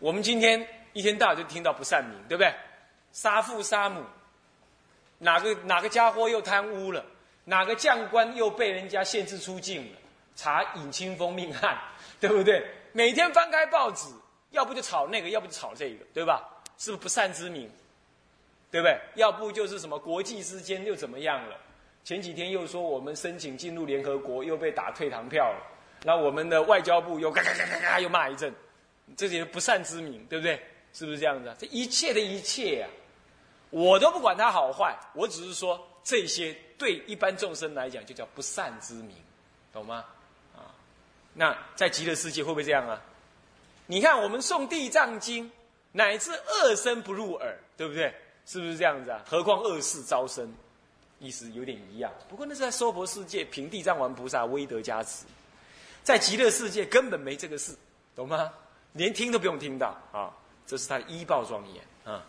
我们今天一天到晚就听到不善名，对不对？杀父杀母，哪个哪个家伙又贪污了？哪个将官又被人家限制出境了？查尹清风命案，对不对？每天翻开报纸，要不就炒那个，要不就炒这个，对吧？是不是不善之名？对不对？要不就是什么国际之间又怎么样了？前几天又说我们申请进入联合国又被打退堂票了，那我们的外交部又嘎嘎嘎嘎嘎又骂一阵，这些不善之名，对不对？是不是这样子？这一切的一切呀，我都不管它好坏，我只是说这些对一般众生来讲就叫不善之名，懂吗？啊，那在极乐世界会不会这样啊？你看我们诵地藏经，乃至恶声不入耳，对不对？是不是这样子啊？何况恶事招生，意思有点一样。不过那是在娑婆世界，凭地藏王菩萨威德加持，在极乐世界根本没这个事，懂吗？连听都不用听到啊！这是他的医报庄严啊。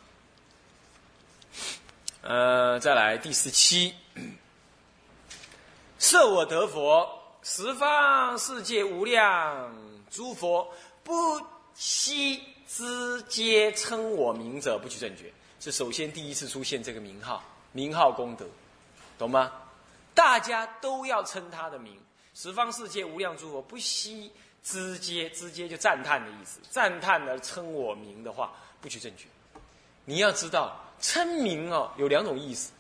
呃，再来第十七，设我得佛，十方世界无量诸佛不惜之皆称我名者，不取正觉。是首先第一次出现这个名号，名号功德，懂吗？大家都要称他的名，十方世界无量诸佛不惜直接直接就赞叹的意思，赞叹而称我名的话，不取正觉。你要知道，称名哦有两种意思，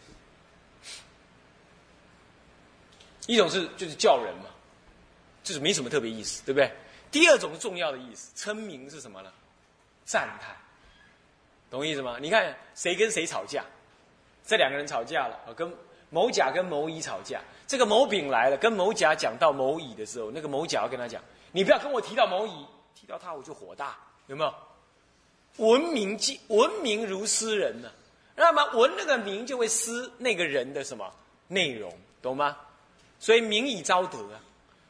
一种是就是叫人嘛，就是没什么特别意思，对不对？第二种重要的意思，称名是什么呢？赞叹。懂意思吗？你看谁跟谁吵架，这两个人吵架了啊，跟某甲跟某乙吵架。这个某丙来了，跟某甲讲到某乙的时候，那个某甲要跟他讲：“你不要跟我提到某乙，提到他我就火大，有没有？”闻名即闻名如斯人呢，那么闻那个名就会失那个人的什么内容，懂吗？所以名以招德啊，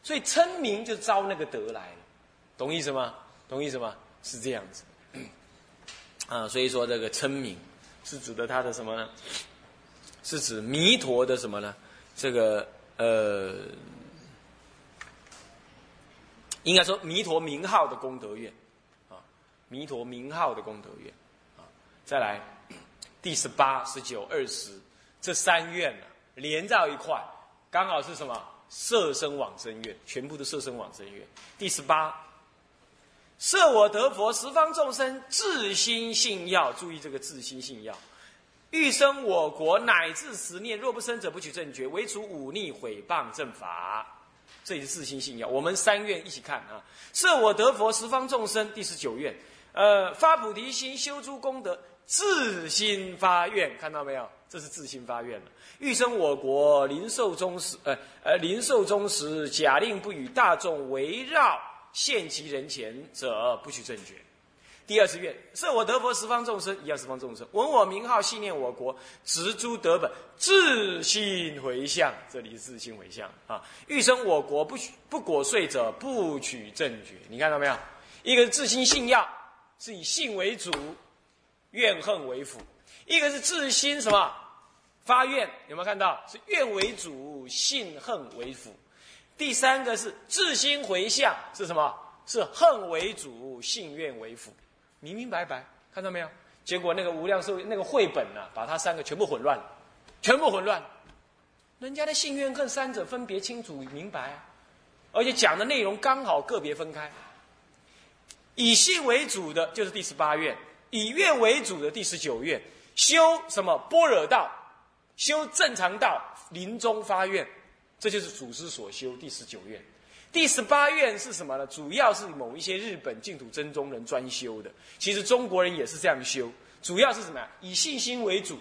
所以称名就招那个德来了，懂意思吗？懂意思吗？是这样子。啊，所以说这个称名是指的他的什么呢？是指弥陀的什么呢？这个呃，应该说弥陀名号的功德愿啊，弥陀名号的功德愿啊。再来 第十八、十九、二十这三愿呢，连在一块，刚好是什么？色身往生愿，全部的色身往生愿。第十八。设我得佛，十方众生自心信要，注意这个自心信要。欲生我国，乃至十念，若不生者，不取正觉，唯除忤逆毁谤正法。这也是自心信仰。我们三愿一起看啊。设我得佛，十方众生，第十九愿，呃，发菩提心，修诸功德，自心发愿，看到没有？这是自心发愿了。欲生我国，临寿终时，呃呃，临寿终时，假令不与大众围绕。现其人前者，不取正觉。第二次愿，设我得佛，十方众生一样，十方众生闻我名号，信念我国，植诸德本，自心回向。这里是自心回向啊！欲生我国，不许不果遂者，不取正觉。你看到没有？一个是自心信要，是以信为主，怨恨为辅；一个是自心什么发愿？有没有看到？是愿为主，信恨为辅。第三个是自心回向，是什么？是恨为主，信愿为辅，明明白白，看到没有？结果那个无量寿那个绘本呢，把它三个全部混乱，全部混乱。人家的信愿恨三者分别清楚明白，而且讲的内容刚好个别分开。以信为主的就是第十八愿，以愿为主的第十九愿，修什么般若道，修正常道，临终发愿。这就是祖师所修第十九愿，第十八愿是什么呢？主要是某一些日本净土真宗人专修的，其实中国人也是这样修。主要是什么呀？以信心为主，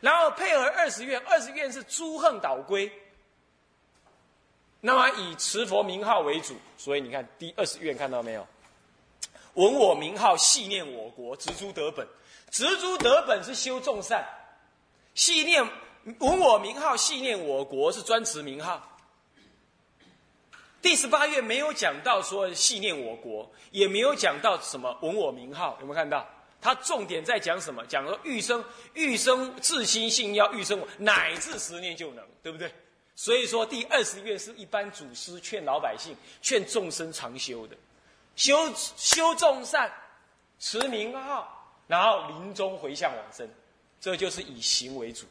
然后配合二十愿，二十愿是诸恨导归。那么以持佛名号为主，所以你看第二十愿看到没有？闻我名号，系念我国，植诸德本。植诸德本是修众善，系念。闻我名号，系念我国，是专持名号。第十八愿没有讲到说系念我国，也没有讲到什么闻我名号，有没有看到？他重点在讲什么？讲说欲生欲生自心性要欲生，乃至十年就能，对不对？所以说第二十愿是一般祖师劝老百姓、劝众生常修的，修修众善，持名号，然后临终回向往生，这就是以行为主，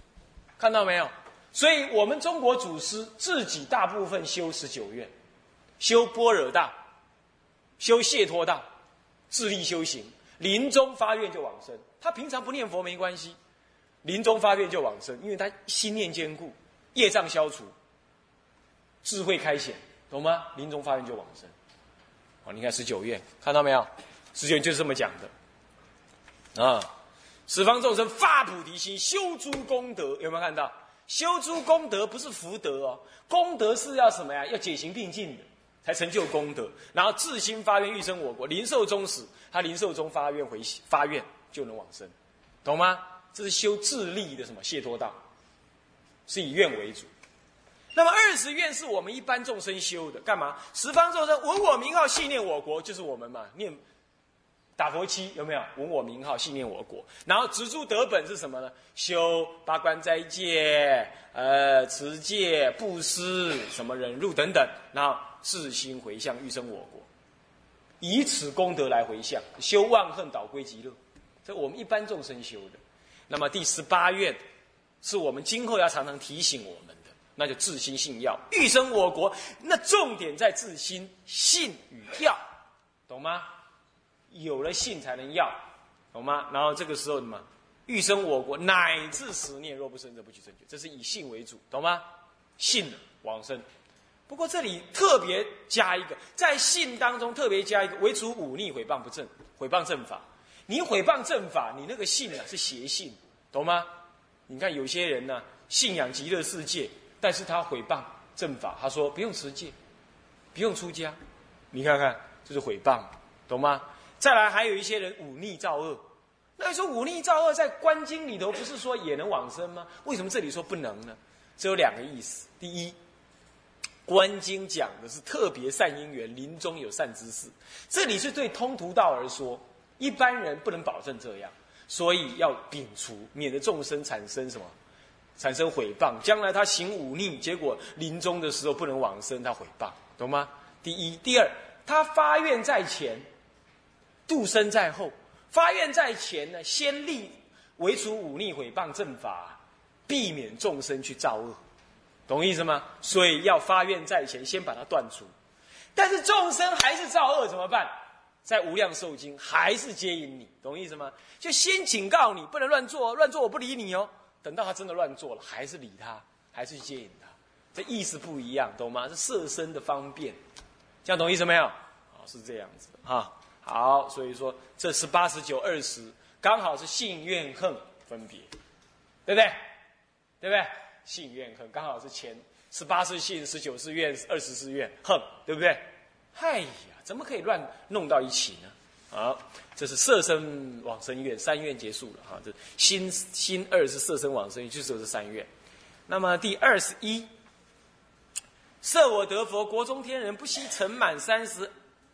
看到没有？所以我们中国祖师自己大部分修十九愿，修般若道，修解脱道，自力修行，临终发愿就往生。他平常不念佛没关系，临终发愿就往生，因为他心念坚固，业障消除，智慧开显，懂吗？临终发愿就往生。哦，你看十九愿，看到没有？十九愿就是这么讲的啊！十方众生发菩提心，修诸功德，有没有看到？修诸功德不是福德哦，功德是要什么呀？要解行并进的，才成就功德。然后自心发愿欲生我国，临寿终时，他临寿终发愿回发愿就能往生，懂吗？这是修自利的什么解脱道，是以愿为主。那么二十愿是我们一般众生修的，干嘛？十方众生闻我名号，信念我国，就是我们嘛，念。打佛七有没有？闻我名号，信念我国。然后植诸德本是什么呢？修八关斋戒，呃，持戒、布施，什么忍辱等等。然后自心回向，欲生我国，以此功德来回向，修万恨倒归极乐。这我们一般众生修的。那么第十八愿，是我们今后要常常提醒我们的，那就自心信要，欲生我国。那重点在自心信与要，懂吗？有了信才能要，懂吗？然后这个时候什么？欲生我国，乃至十念，若不生，则不取正觉。这是以信为主，懂吗？信往生。不过这里特别加一个，在信当中特别加一个，唯除忤逆毁谤不正，毁谤正法。你毁谤正法，你那个信啊是邪信，懂吗？你看有些人呢，信仰极乐世界，但是他毁谤正法，他说不用持戒，不用出家，你看看，这是毁谤，懂吗？再来，还有一些人忤逆造恶。那你说忤逆造恶，在观经里头不是说也能往生吗？为什么这里说不能呢？这有两个意思。第一，观经讲的是特别善因缘，临终有善知识，这里是对通途道而说，一般人不能保证这样，所以要摒除，免得众生产生什么，产生毁谤。将来他行忤逆，结果临终的时候不能往生，他毁谤，懂吗？第一，第二，他发愿在前。度生在后，发愿在前呢，先立为除忤逆毁谤正法，避免众生去造恶，懂意思吗？所以要发愿在前，先把它断除。但是众生还是造恶怎么办？在无量寿经还是接引你，懂意思吗？就先警告你不能乱做，乱做我不理你哦。等到他真的乱做了，还是理他，还是接引他，这意思不一样，懂吗？是色身的方便，这样懂意思没有？啊，是这样子的哈。好，所以说这是八十九二十，刚好是信愿恨分别，对不对？对不对？信愿恨刚好是前十八是信，十九是愿，二十是愿恨，对不对？哎呀，怎么可以乱弄到一起呢？好，这是色身往生愿，三愿结束了哈。这心心二是色身往生愿，就是这三愿。那么第二十一，设我得佛，国中天人不惜成满三十。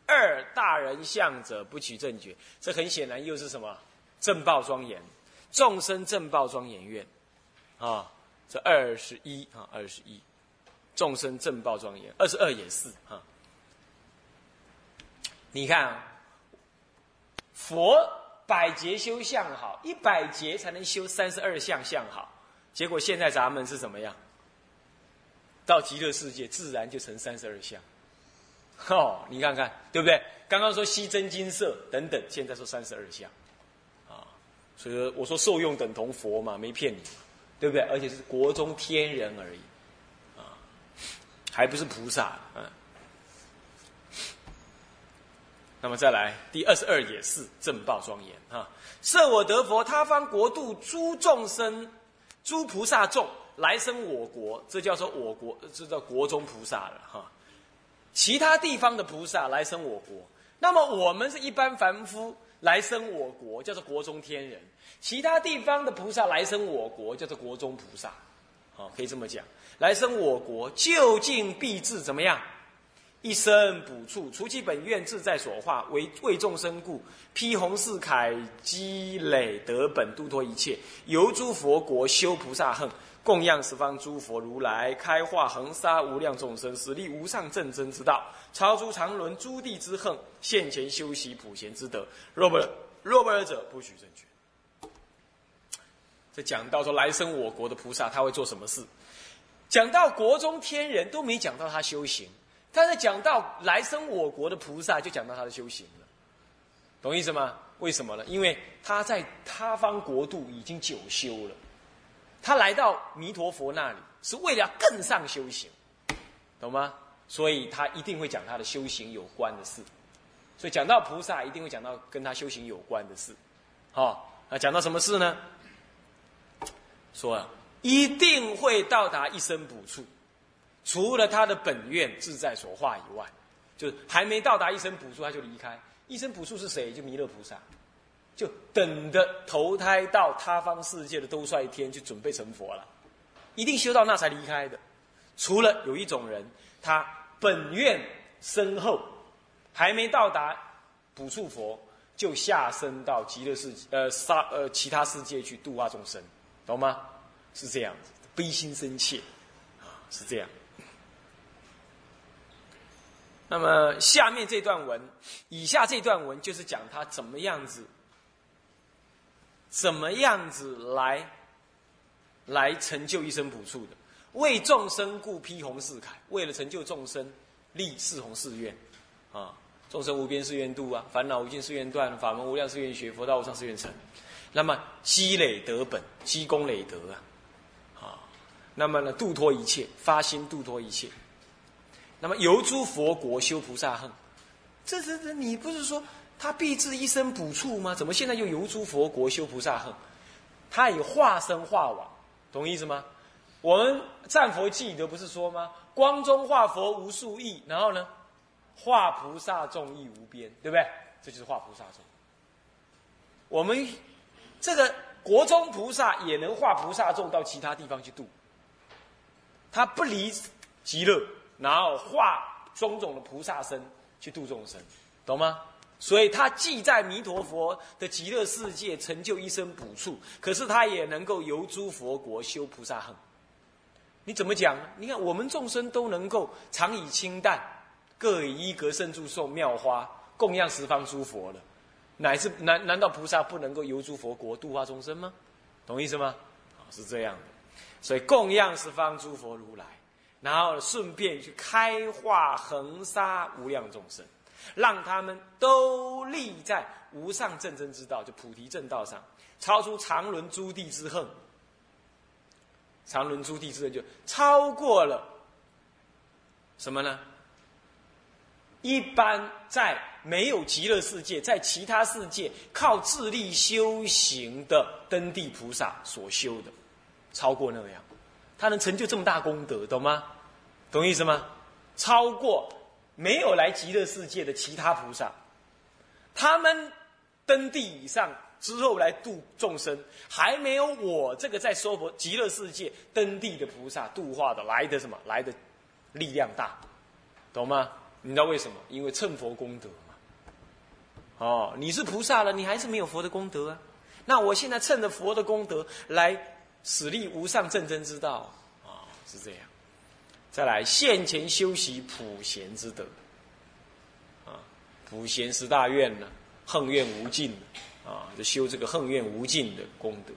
二大人相者不取正觉，这很显然又是什么？正报庄严，众生正报庄严愿，啊，这二十一啊，二十一，众生正报庄严，二十二也是哈。你看，佛百劫修相好，一百劫才能修三十二相相好，结果现在咱们是怎么样？到极乐世界，自然就成三十二相。哦，你看看，对不对？刚刚说西真金色等等，现在说三十二相，啊，所以说我说受用等同佛嘛，没骗你，对不对？而且是国中天人而已，啊，还不是菩萨，嗯。那么再来第二十二也是正报庄严啊，设我得佛，他方国度诸众生，诸菩萨众来生我国，这叫做我国，这叫国中菩萨了哈。其他地方的菩萨来生我国，那么我们是一般凡夫来生我国，叫做国中天人；其他地方的菩萨来生我国，叫做国中菩萨。好，可以这么讲，来生我国究竟必至怎么样？一生补处，除其本愿自在所化，为为众生故，披红四铠，积累德本，度脱一切，由诸佛国，修菩萨恨。供养十方诸佛如来，开化恒沙无量众生，使力无上正真之道，超出常伦诸地之恨，现前修习普贤之德。若不若不尔者，不许正觉。这讲到说来生我国的菩萨他会做什么事？讲到国中天人都没讲到他修行，但是讲到来生我国的菩萨就讲到他的修行了，懂意思吗？为什么呢？因为他在他方国度已经久修了，他来到弥陀佛那里是为了更上修行，懂吗？所以他一定会讲他的修行有关的事。所以讲到菩萨，一定会讲到跟他修行有关的事。好，那讲到什么事呢？说啊，一定会到达一生补处，除了他的本愿自在所化以外，就是还没到达一生补处，他就离开。一生补处是谁？就弥勒菩萨，就等着投胎到他方世界的兜率天去准备成佛了，一定修到那才离开的。除了有一种人，他本愿深厚，还没到达补处佛，就下生到极乐世界呃杀呃其他世界去度化众生，懂吗？是这样子，悲心深切，啊，是这样。那么下面这段文，以下这段文就是讲他怎么样子，怎么样子来，来成就一生补处的，为众生故披红四铠，为了成就众生，立四弘誓愿，啊，众生无边誓愿度啊，烦恼无尽誓愿断，法门无量誓愿学，佛道无上誓愿成。那么积累德本，积功累德啊，啊，那么呢，度脱一切，发心度脱一切。那么游诸佛国修菩萨恨，这这这，你不是说他必至一生补处吗？怎么现在又游诸佛国修菩萨恨？他以化身化往，懂意思吗？我们战佛记得不是说吗？光中化佛无数亿，然后呢，化菩萨众亦无边，对不对？这就是化菩萨众。我们这个国中菩萨也能化菩萨众到其他地方去度，他不离极乐。然后化种种的菩萨身去度众生，懂吗？所以他既在弥陀佛的极乐世界成就一生补处，可是他也能够游诸佛国修菩萨行。你怎么讲？你看我们众生都能够常以清淡，各以一格胜住受妙花供养十方诸佛了，乃是难难道菩萨不能够游诸佛国度化众生吗？懂意思吗？是这样的。所以供养十方诸佛如来。然后顺便去开化恒沙无量众生，让他们都立在无上正真之道，就菩提正道上，超出常伦诸地之恨。常伦诸地之恨就超过了什么呢？一般在没有极乐世界，在其他世界靠自力修行的登地菩萨所修的，超过那样，他能成就这么大功德，懂吗？懂意思吗？超过没有来极乐世界的其他菩萨，他们登地以上之后来度众生，还没有我这个在娑婆极乐世界登地的菩萨度化的来的什么来的力量大，懂吗？你知道为什么？因为趁佛功德嘛。哦，你是菩萨了，你还是没有佛的功德啊？那我现在趁着佛的功德来使力无上正真之道啊，是这样。再来，现前修习普贤之德，啊，普贤十大愿呢，恨愿无尽啊，就修这个恨愿无尽的功德，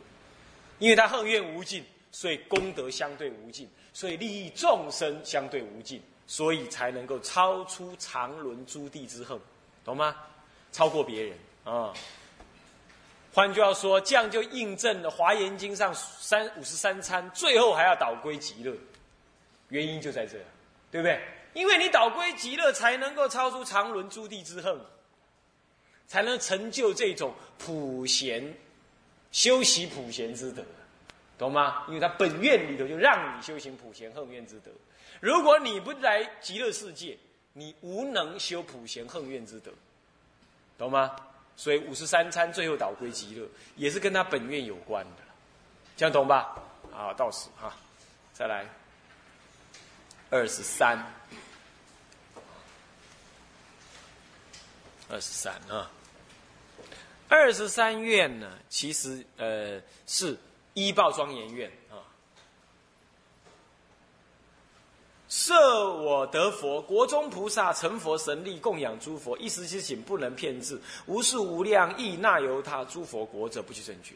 因为他恨愿无尽，所以功德相对无尽，所以利益众生相对无尽，所以才能够超出常伦诸地之恨，懂吗？超过别人啊。换句话说，这样就印证了《华严经》上三五十三参，最后还要导归极乐。原因就在这，对不对？因为你导归极乐，才能够超出常伦诸地之恨，才能成就这种普贤修习普贤之德，懂吗？因为他本愿里头就让你修行普贤恨愿之德。如果你不来极乐世界，你无能修普贤恨愿之德，懂吗？所以五十三参最后导归极乐，也是跟他本愿有关的，这样懂吧？啊，到此哈，再来。二十三，二十三啊，二十三愿呢，其实呃是依报庄严愿啊。设我得佛，国中菩萨成佛神力供养诸佛，一时之请不能骗至，无数无量亦那由他诸佛国者不去正觉。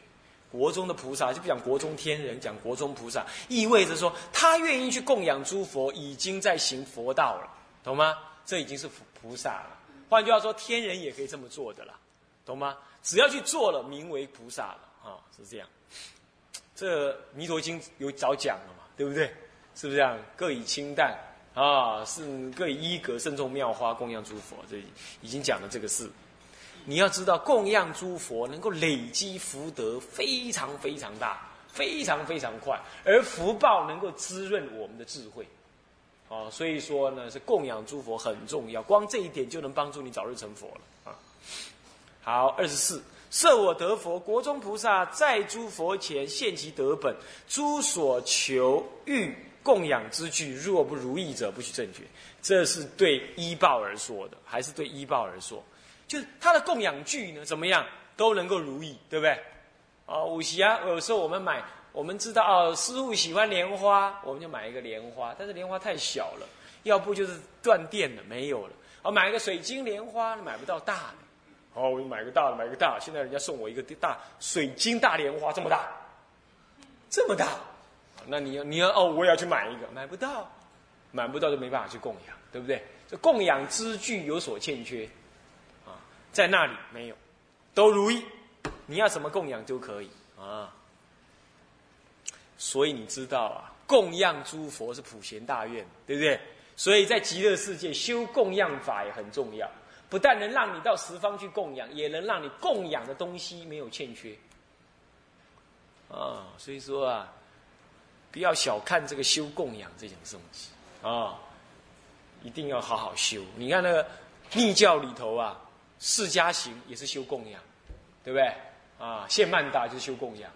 国中的菩萨就不讲国中天人，讲国中菩萨，意味着说他愿意去供养诸佛，已经在行佛道了，懂吗？这已经是菩萨了。换句话说，天人也可以这么做的啦，懂吗？只要去做了，名为菩萨了啊，是这样。这《弥陀经》有早讲了嘛，对不对？是不是这样？各以清淡啊，是各以衣格慎重妙花供养诸佛，这已经讲了这个事。你要知道，供养诸佛能够累积福德，非常非常大，非常非常快，而福报能够滋润我们的智慧。哦，所以说呢，是供养诸佛很重要，光这一点就能帮助你早日成佛了啊。好，二十四，设我得佛，国中菩萨在诸佛前现其德本，诸所求欲供养之具，若不如意者，不许正觉。这是对依报而说的，还是对依报而说？就是他的供养具呢，怎么样都能够如意，对不对？啊，五喜啊，有时候我们买，我们知道哦，师傅喜欢莲花，我们就买一个莲花，但是莲花太小了，要不就是断电了，没有了。哦，买一个水晶莲花，买不到大的。哦，我买个大的，买个大的。现在人家送我一个大水晶大莲花，这么大，这么大，那你要你要哦，我也要去买一个，买不到，买不到就没办法去供养，对不对？这供养之具有所欠缺。在那里没有，都如意，你要什么供养都可以啊。所以你知道啊，供养诸佛是普贤大愿，对不对？所以在极乐世界修供养法也很重要，不但能让你到十方去供养，也能让你供养的东西没有欠缺。啊，所以说啊，不要小看这个修供养这种东西啊，一定要好好修。你看那个密教里头啊。释迦行也是修供养，对不对？啊，现曼达就是修供养，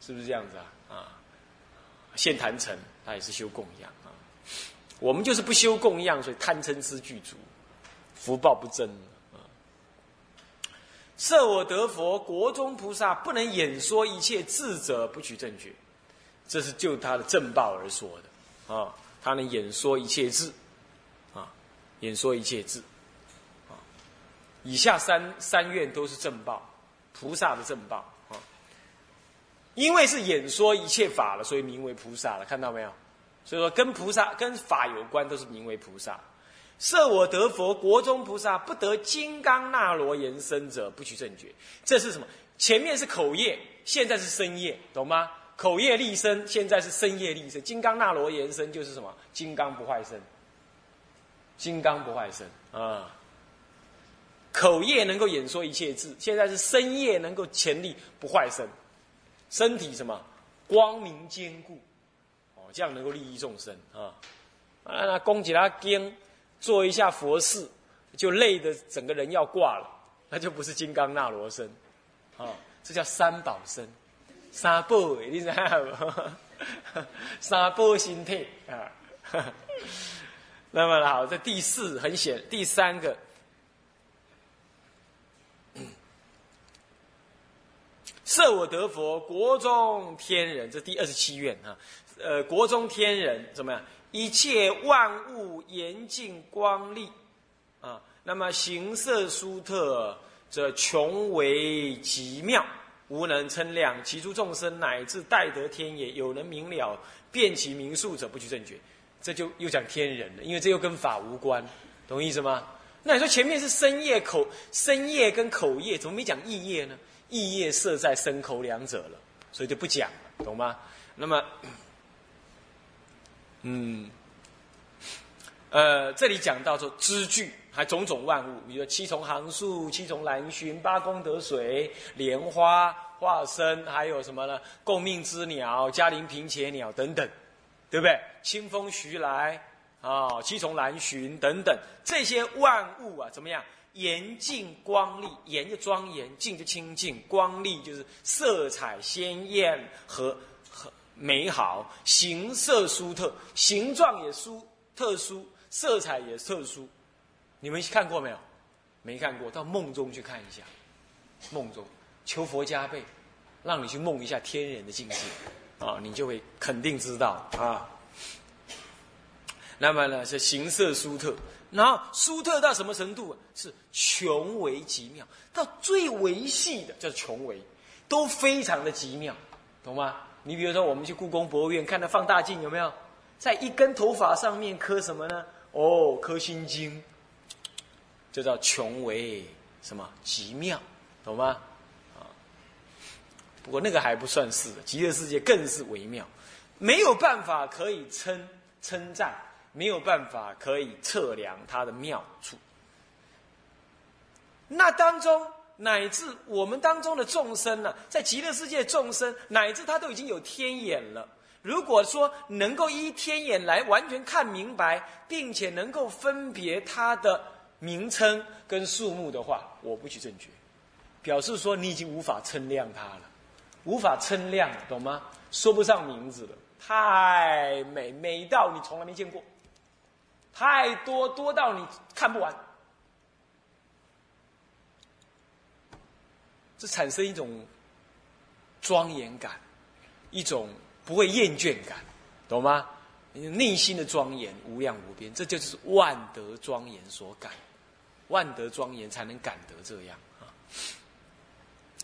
是不是这样子啊？啊，现坛城他也是修供养啊。我们就是不修供养，所以贪嗔痴具足，福报不增啊。设我得佛，国中菩萨不能演说一切智者，不取正觉，这是就他的正报而说的啊。他能演说一切智，啊，演说一切智。以下三三愿都是正报，菩萨的正报啊。因为是演说一切法了，所以名为菩萨了。看到没有？所以说跟菩萨跟法有关，都是名为菩萨。设我得佛，国中菩萨不得金刚那罗延伸者，不取正觉。这是什么？前面是口业，现在是身业，懂吗？口业立身，现在是身业立身。金刚那罗延伸就是什么？金刚不坏身。金刚不坏身啊。口业能够演说一切智，现在是身业能够潜力不坏身，身体什么光明坚固，哦，这样能够利益众生啊。啊，那供给他经，做一下佛事，就累得整个人要挂了，那就不是金刚那罗身，啊，这叫三宝身，三宝，你知道不？三宝心态啊。那么好，这第四很显，第三个。设我得佛，国中天人，这第二十七愿啊。呃，国中天人怎么样？一切万物严净光丽啊。那么形色殊特，则穷为极妙，无能称量。其诸众生乃至待得天也，有能明了辨其名数者，不去正觉。这就又讲天人了，因为这又跟法无关，懂意思吗？那你说前面是身业口身业跟口业，怎么没讲意业呢？意业设在身口两者了，所以就不讲了，懂吗？那么，嗯，呃，这里讲到说知具，还种种万物，比如说七重行树、七重兰熏、八功德水、莲花化身，还有什么呢？共命之鸟、嘉陵平且鸟等等，对不对？清风徐来啊，七重兰熏等等，这些万物啊，怎么样？严净光丽，严就庄严，净就清净，光丽就是色彩鲜艳和和美好，形色殊特，形状也殊特殊，色彩也特殊。你们看过没有？没看过，到梦中去看一下。梦中求佛加倍，让你去梦一下天人的境界，啊，你就会肯定知道啊。那么呢是形色殊特，然后殊特到什么程度？是穷为极妙，到最维细的叫穷为，都非常的极妙，懂吗？你比如说我们去故宫博物院看那放大镜，有没有在一根头发上面刻什么呢？哦，刻心经，这叫穷为什么极妙，懂吗？啊，不过那个还不算是，极乐世界更是微妙，没有办法可以称称赞，没有办法可以测量它的妙处。那当中乃至我们当中的众生呢，在极乐世界众生，乃至他都已经有天眼了。如果说能够依天眼来完全看明白，并且能够分别它的名称跟数目的话，我不取正觉，表示说你已经无法称量它了，无法称量，懂吗？说不上名字了，太美，美到你从来没见过，太多多到你看不完，这产生一种庄严感，一种。不会厌倦感，懂吗？内心的庄严无量无边，这就是万德庄严所感，万德庄严才能感得这样啊。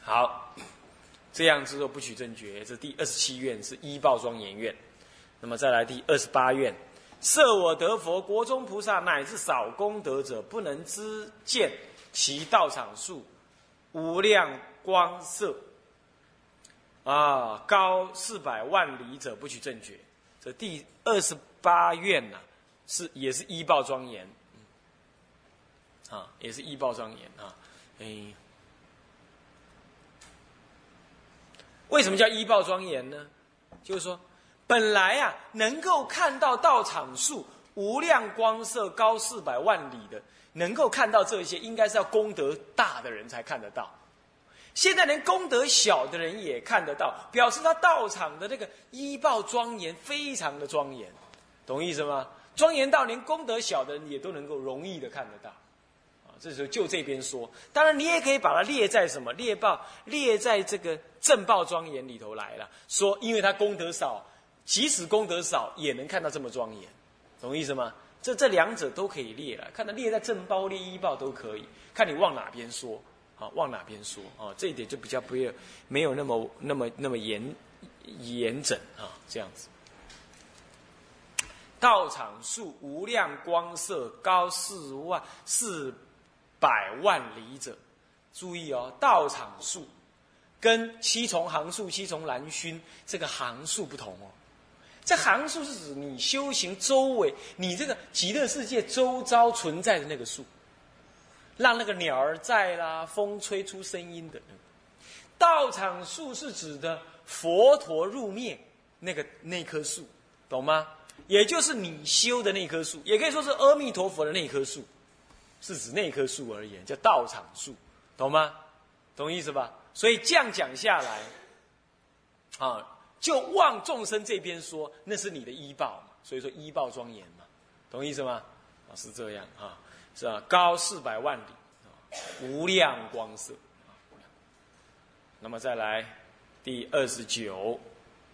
好，这样之后不取正觉，这第二十七愿是依报庄严愿。那么再来第二十八愿，设我得佛，国中菩萨乃至少功德者，不能知见其道场数无量光色。啊，高四百万里者不取正觉，这第二十八愿呐，是也是依报庄严，啊，也是依报庄严啊，哎，为什么叫依报庄严呢？就是说，本来啊，能够看到道场数无量光色高四百万里的，能够看到这些，应该是要功德大的人才看得到。现在连功德小的人也看得到，表示他道场的那个医报庄严，非常的庄严，懂意思吗？庄严到连功德小的人也都能够容易的看得到，啊，这时候就这边说，当然你也可以把它列在什么列报列在这个正报庄严里头来了，说因为他功德少，即使功德少也能看到这么庄严，懂意思吗？这这两者都可以列了，看到列在正报列医报都可以，看你往哪边说。啊，往哪边说啊？这一点就比较不要，没有那么那么那么严严整啊，这样子。道场数无量光色高四万四百万里者，注意哦，道场数跟七重行数、七重蓝熏这个行数不同哦。这行数是指你修行周围，你这个极乐世界周遭存在的那个数。让那个鸟儿在啦，风吹出声音的。道场树是指的佛陀入灭那个那棵树，懂吗？也就是你修的那棵树，也可以说是阿弥陀佛的那棵树，是指那棵树而言，叫道场树，懂吗？懂意思吧？所以这样讲下来，啊，就望众生这边说，那是你的医报嘛，所以说医报庄严嘛，懂意思吗？啊，是这样啊。是吧？高四百万里，无量光色。那么再来第二十九、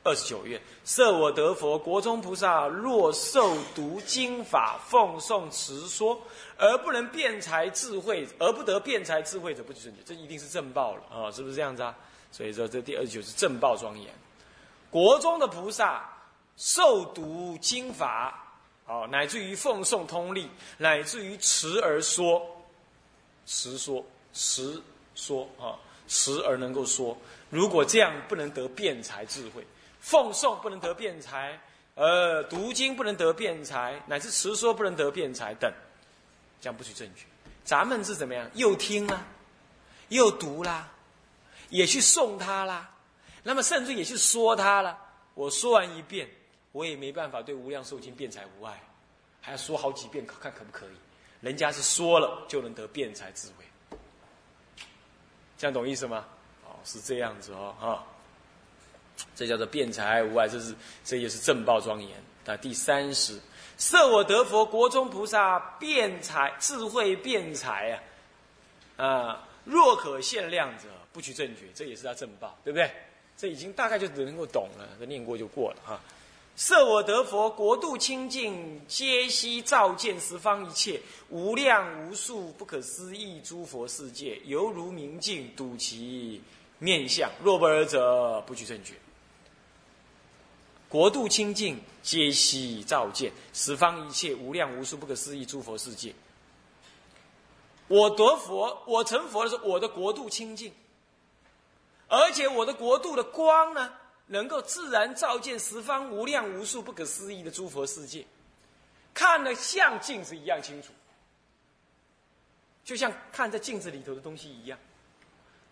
二十九愿：设我得佛，国中菩萨若受读经法、奉诵持说，而不能辩才智慧，而不得辩才智慧者，不取正觉。这一定是正报了啊！是不是这样子啊？所以说，这第二十九是正报庄严。国中的菩萨受读经法。哦，乃至于奉送通力，乃至于持而说，持说，持说啊，持而能够说。如果这样不能得辩才智慧，奉送不能得辩才，呃，读经不能得辩才，乃至持说不能得辩才等，这样不取正确。咱们是怎么样？又听啦，又读啦，也去送他啦，那么甚至也去说他了。我说完一遍。我也没办法对无量寿经辩才无碍，还要说好几遍看可不可以？人家是说了就能得辩才智慧，这样懂意思吗？哦，是这样子哦，哈，这叫做辩才无碍，这是这也是正报庄严。那第三十，设我得佛，国中菩萨辩才智慧辩才啊，啊，若可限量者，不取正觉，这也是他正报，对不对？这已经大概就能够懂了，这念过就过了哈。设我得佛，国度清净，皆悉照见十方一切无量无数不可思议诸佛世界，犹如明镜，睹其面相。若不尔者，不取正觉。国度清净，皆悉照见十方一切无量无数不可思议诸佛世界。我得佛，我成佛的时候，我的国度清净，而且我的国度的光呢？能够自然照见十方无量无数不可思议的诸佛世界，看得像镜子一样清楚，就像看在镜子里头的东西一样。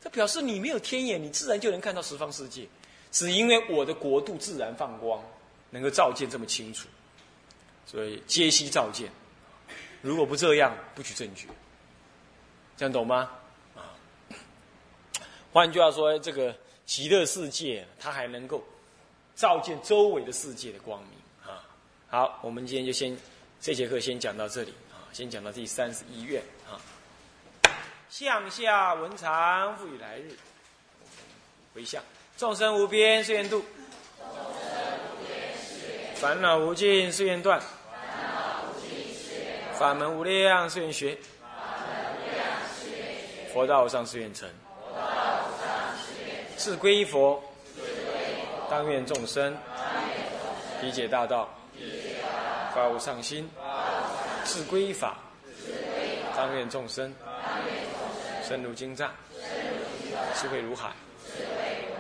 这表示你没有天眼，你自然就能看到十方世界，只因为我的国度自然放光，能够照见这么清楚，所以皆悉照见。如果不这样，不取正觉，这样懂吗？换句话说，这个。极乐世界，它还能够照见周围的世界的光明啊！好，我们今天就先这节课先讲到这里啊，先讲到第三十一愿啊。向下文长，复以来日回向，众生无边誓愿度，烦恼无尽誓愿断，法门无量誓愿学，佛道上誓愿成。是归依佛，当愿众生理解大道，发无上心；是归依法，当愿众生深入经藏，智慧如海；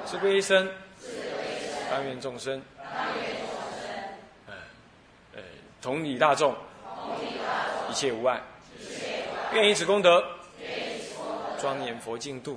是归依身，当愿众生同理大众，一切无碍。愿以此功德，庄严佛净土。